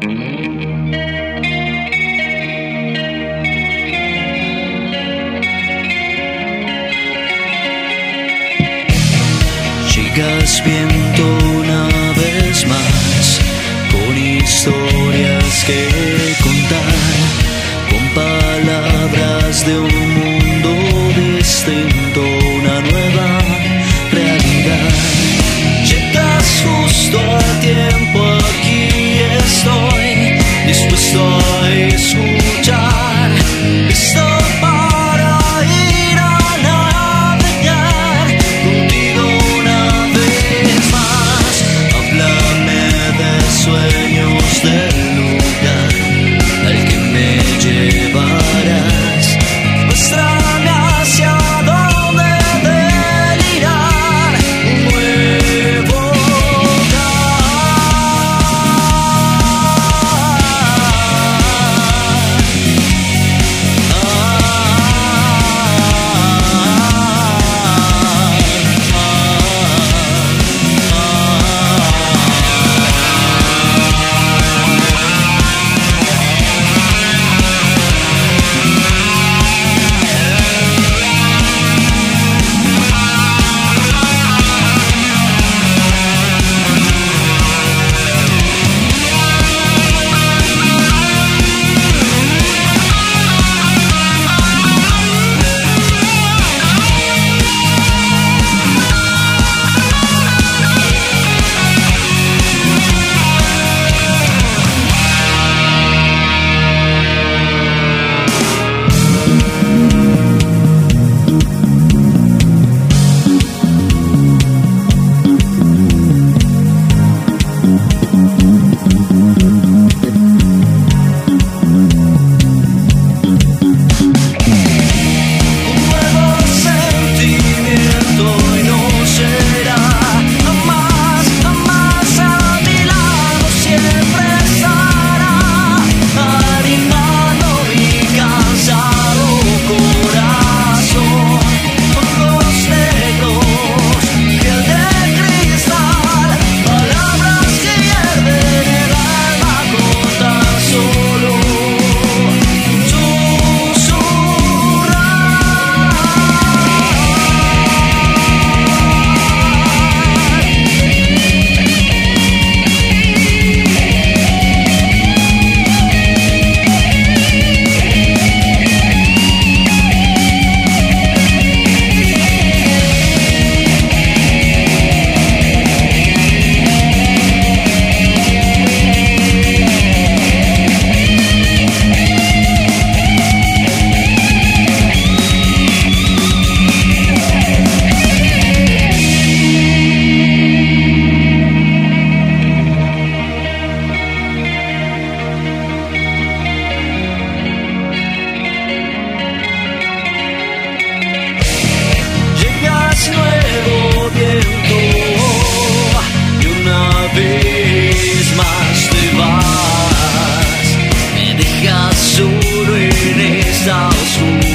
Llegas viento una vez más, con historias song. you